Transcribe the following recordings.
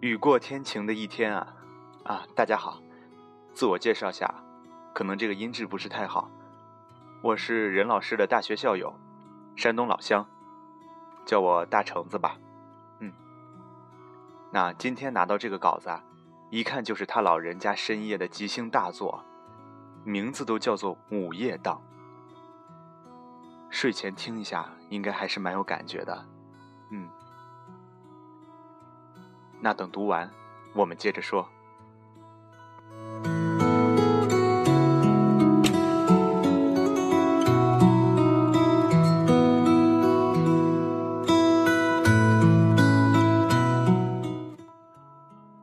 雨过天晴的一天啊，啊，大家好，自我介绍下，可能这个音质不是太好，我是任老师的大学校友，山东老乡，叫我大橙子吧，嗯，那今天拿到这个稿子，一看就是他老人家深夜的即兴大作，名字都叫做《午夜档》，睡前听一下，应该还是蛮有感觉的，嗯。那等读完，我们接着说。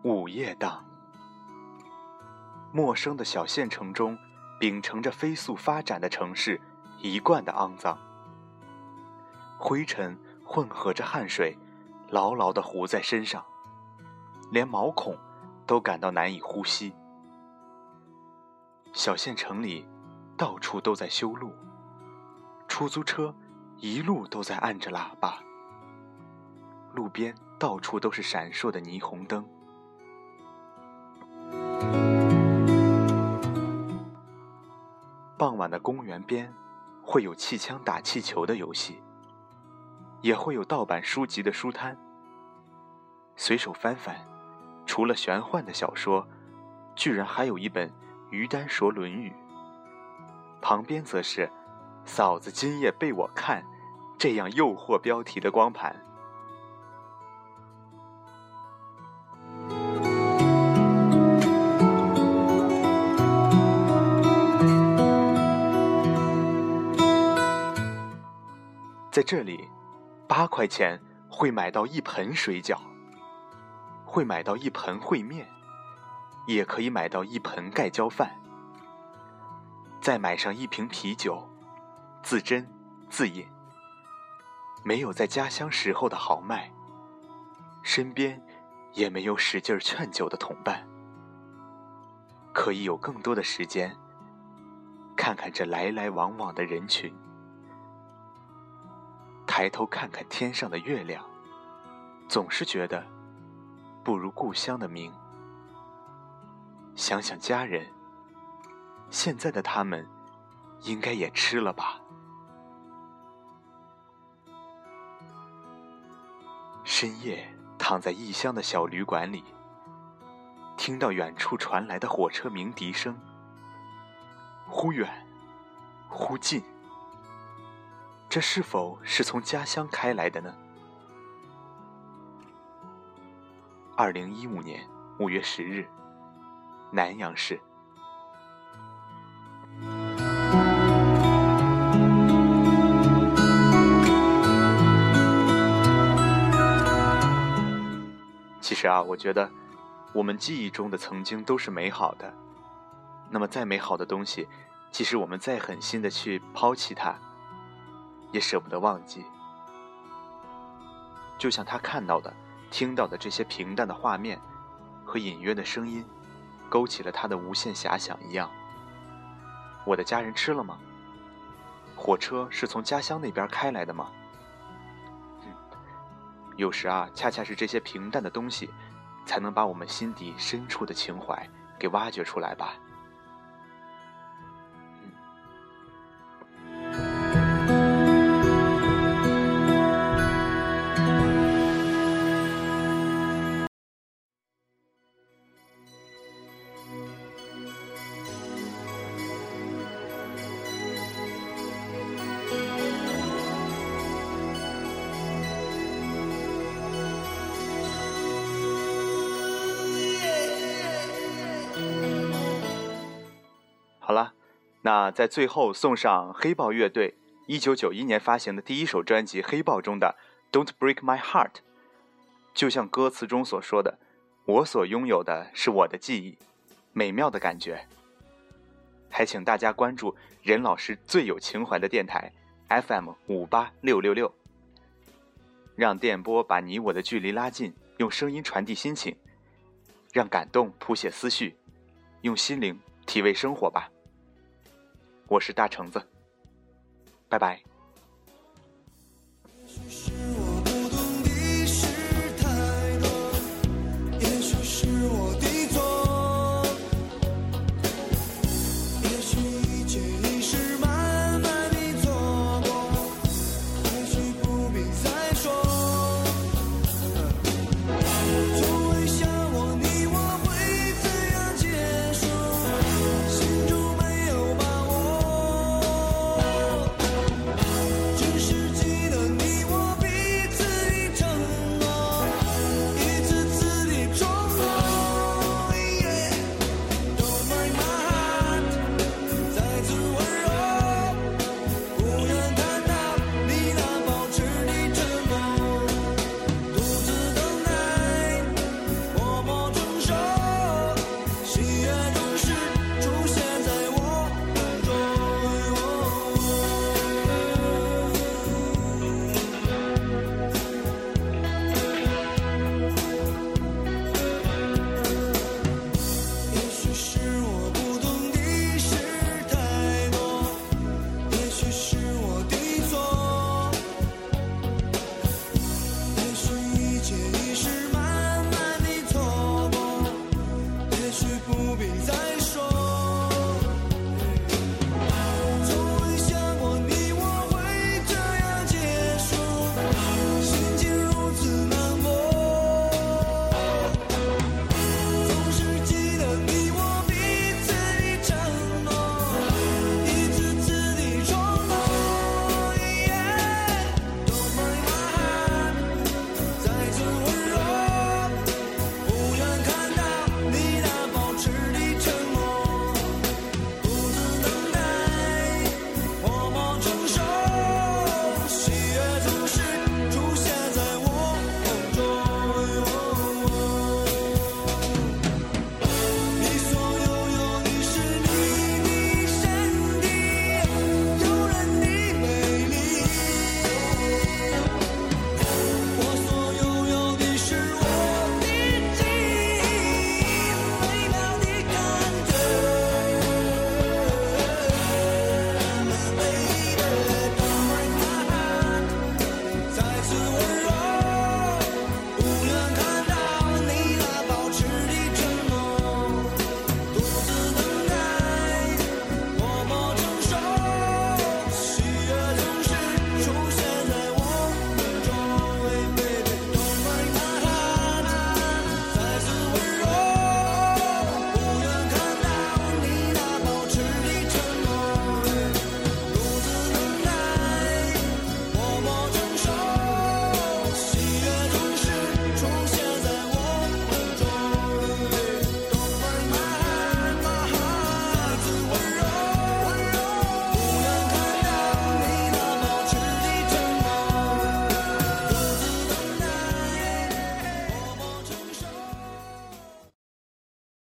午夜档，陌生的小县城中，秉承着飞速发展的城市一贯的肮脏，灰尘混合着汗水，牢牢的糊在身上。连毛孔都感到难以呼吸。小县城里，到处都在修路，出租车一路都在按着喇叭，路边到处都是闪烁的霓虹灯。傍晚的公园边，会有气枪打气球的游戏，也会有盗版书籍的书摊，随手翻翻。除了玄幻的小说，居然还有一本于丹说《论语》，旁边则是“嫂子今夜被我看”这样诱惑标题的光盘。在这里，八块钱会买到一盆水饺。会买到一盆烩面，也可以买到一盆盖浇饭，再买上一瓶啤酒，自斟自饮。没有在家乡时候的豪迈，身边也没有使劲劝酒的同伴，可以有更多的时间看看这来来往往的人群，抬头看看天上的月亮，总是觉得。不如故乡的明。想想家人，现在的他们，应该也吃了吧？深夜躺在异乡的小旅馆里，听到远处传来的火车鸣笛声，忽远，忽近。这是否是从家乡开来的呢？二零一五年五月十日，南阳市。其实啊，我觉得我们记忆中的曾经都是美好的。那么，再美好的东西，即使我们再狠心的去抛弃它，也舍不得忘记。就像他看到的。听到的这些平淡的画面和隐约的声音，勾起了他的无限遐想一样。我的家人吃了吗？火车是从家乡那边开来的吗？有时啊，恰恰是这些平淡的东西，才能把我们心底深处的情怀给挖掘出来吧。那在最后送上黑豹乐队一九九一年发行的第一首专辑《黑豹》中的《Don't Break My Heart》，就像歌词中所说的，我所拥有的是我的记忆，美妙的感觉。还请大家关注任老师最有情怀的电台 FM 五八六六六，让电波把你我的距离拉近，用声音传递心情，让感动谱写思绪，用心灵体味生活吧。我是大橙子。拜拜。